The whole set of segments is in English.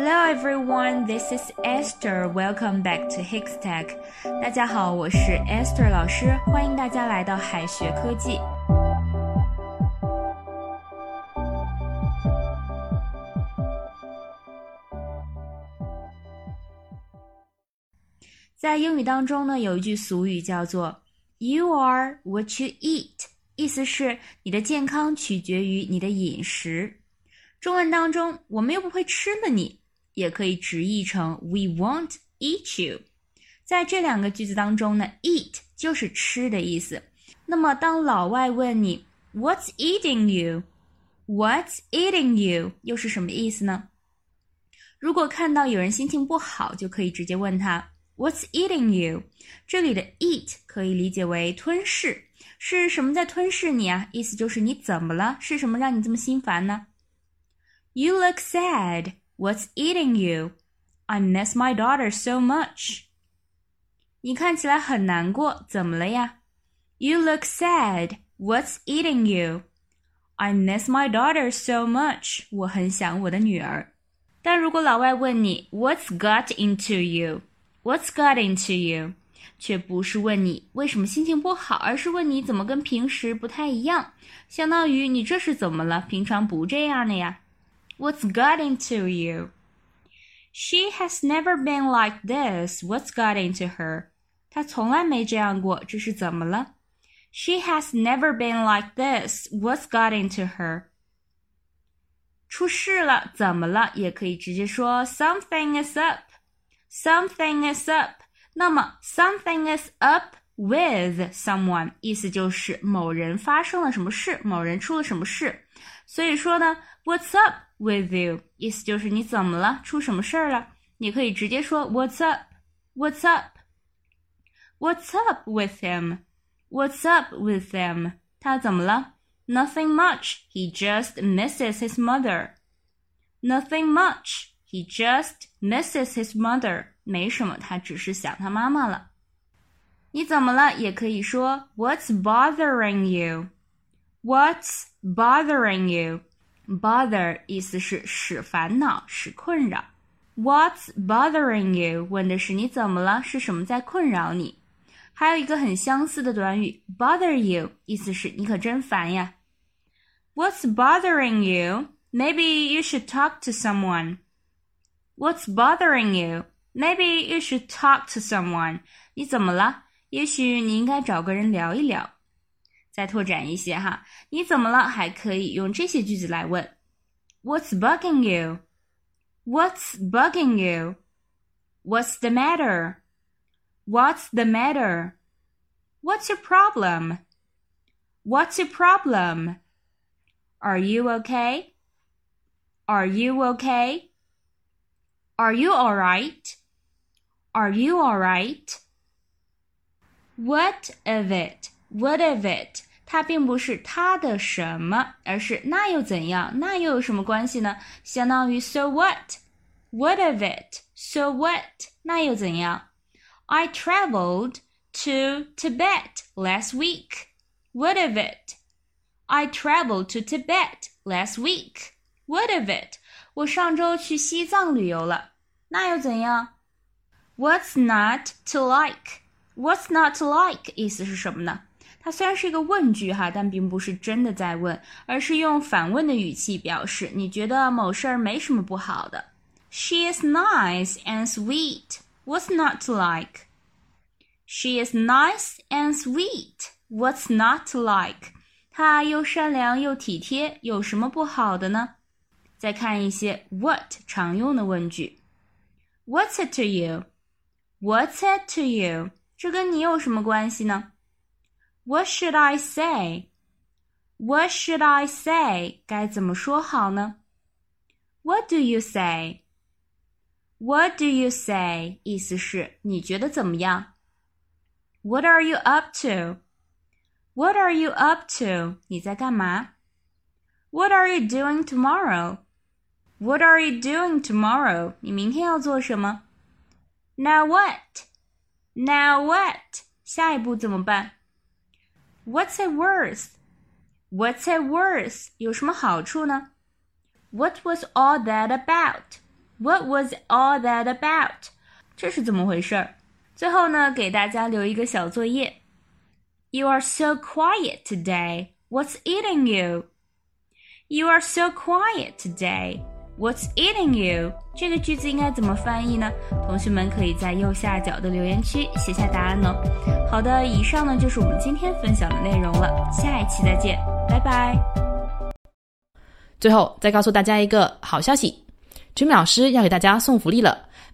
Hello everyone, this is Esther. Welcome back to Hikstech. 大家好，我是 Esther 老师，欢迎大家来到海学科技。在英语当中呢，有一句俗语叫做 “You are what you eat”，意思是你的健康取决于你的饮食。中文当中，我们又不会吃了你，也可以直译成 "We won't eat you"。在这两个句子当中呢，eat 就是吃的意思。那么当老外问你 "What's eating you"，"What's eating you" 又是什么意思呢？如果看到有人心情不好，就可以直接问他 "What's eating you"。这里的 eat 可以理解为吞噬，是什么在吞噬你啊？意思就是你怎么了？是什么让你这么心烦呢？You look sad. What's eating you? I miss my daughter so much. 你看起来很难过，怎么了呀？You look sad. What's eating you? I miss my daughter so much. 我很想我的女儿。但如果老外问你 What's got into you? What's got into you? 却不是问你为什么心情不好，而是问你怎么跟平时不太一样，相当于你这是怎么了？平常不这样的呀。 What's got into you? She has never been like this. What's got into her? 她从来没这样过，这是怎么了？She has never been like this. What's got into her? 出事了，怎么了？也可以直接说 something is up. Something is up. 那么 something is up with someone 意思就是某人发生了什么事，某人出了什么事。所以说呢，What's up？with you，意思就是你怎么了？出什么事儿了？你可以直接说 What's up？What's up？What's up with him？What's up with them？他怎么了？Nothing much. He just misses his mother. Nothing much. He just misses his mother. 没什么，他只是想他妈妈了。你怎么了？也可以说 What's bothering you？What's bothering you？Bother 意思是使烦恼、使困扰。What's bothering you？问的是你怎么了？是什么在困扰你？还有一个很相似的短语，bother you，意思是你可真烦呀。What's bothering you？Maybe you should talk to someone. What's bothering you? Maybe you should talk to someone. 你怎么了？也许你应该找个人聊一聊。 再拓展一些哈，你怎么了？还可以用这些句子来问：What's bugging you? What's bugging you? What's the matter? What's the matter? What's your problem? What's your problem? Are you okay? Are you okay? Are you alright? Are you alright? What of it? What of it? 它并不是它的什么，而是那又怎样？那又有什么关系呢？相当于 So what？What of it？So what？那又怎样？I traveled to Tibet last week. What of it? I traveled to Tibet last week. What of it? 我上周去西藏旅游了，那又怎样？What's not to like? What's not to like? 意思是什么呢？ 它虽然是一个问句哈，但并不是真的在问，而是用反问的语气表示你觉得某事儿没什么不好的。She is nice and sweet. What's not to like? She is nice and sweet. What's not to like? 她又善良又体贴，有什么不好的呢？再看一些 what 常用的问句。What's it to you? What's it to you? 这跟你有什么关系呢 ？what should I say? What should I say? 该怎么说好呢？What do you say? What do you say? 意思是你觉得怎么样？What are you up to? What are you up to? 你在干嘛？What are you doing tomorrow? What are you doing tomorrow? 你明天要做什么？Now what? Now what? 下一步怎么办 ？What's it worth? What's it worth? 有什么好处呢？What was all that about? What was all that about？这是怎么回事儿？最后呢，给大家留一个小作业。You are so quiet today. What's eating you? You are so quiet today. What's eating you？这个句子应该怎么翻译呢？同学们可以在右下角的留言区写下答案哦。好的，以上呢就是我们今天分享的内容了，下一期再见，拜拜。最后再告诉大家一个好消息，Jimmy 老师要给大家送福利了。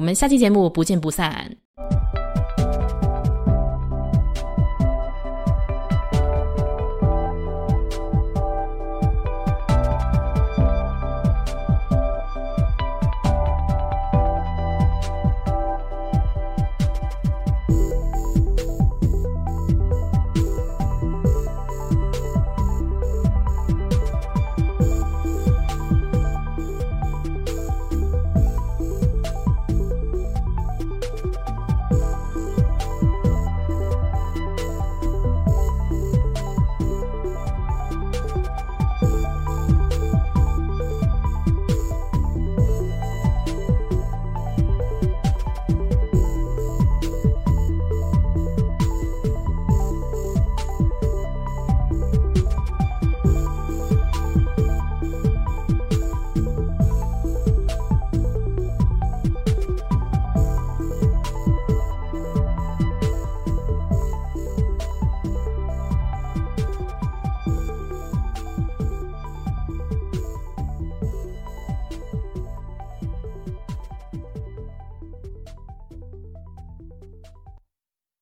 我们下期节目不见不散。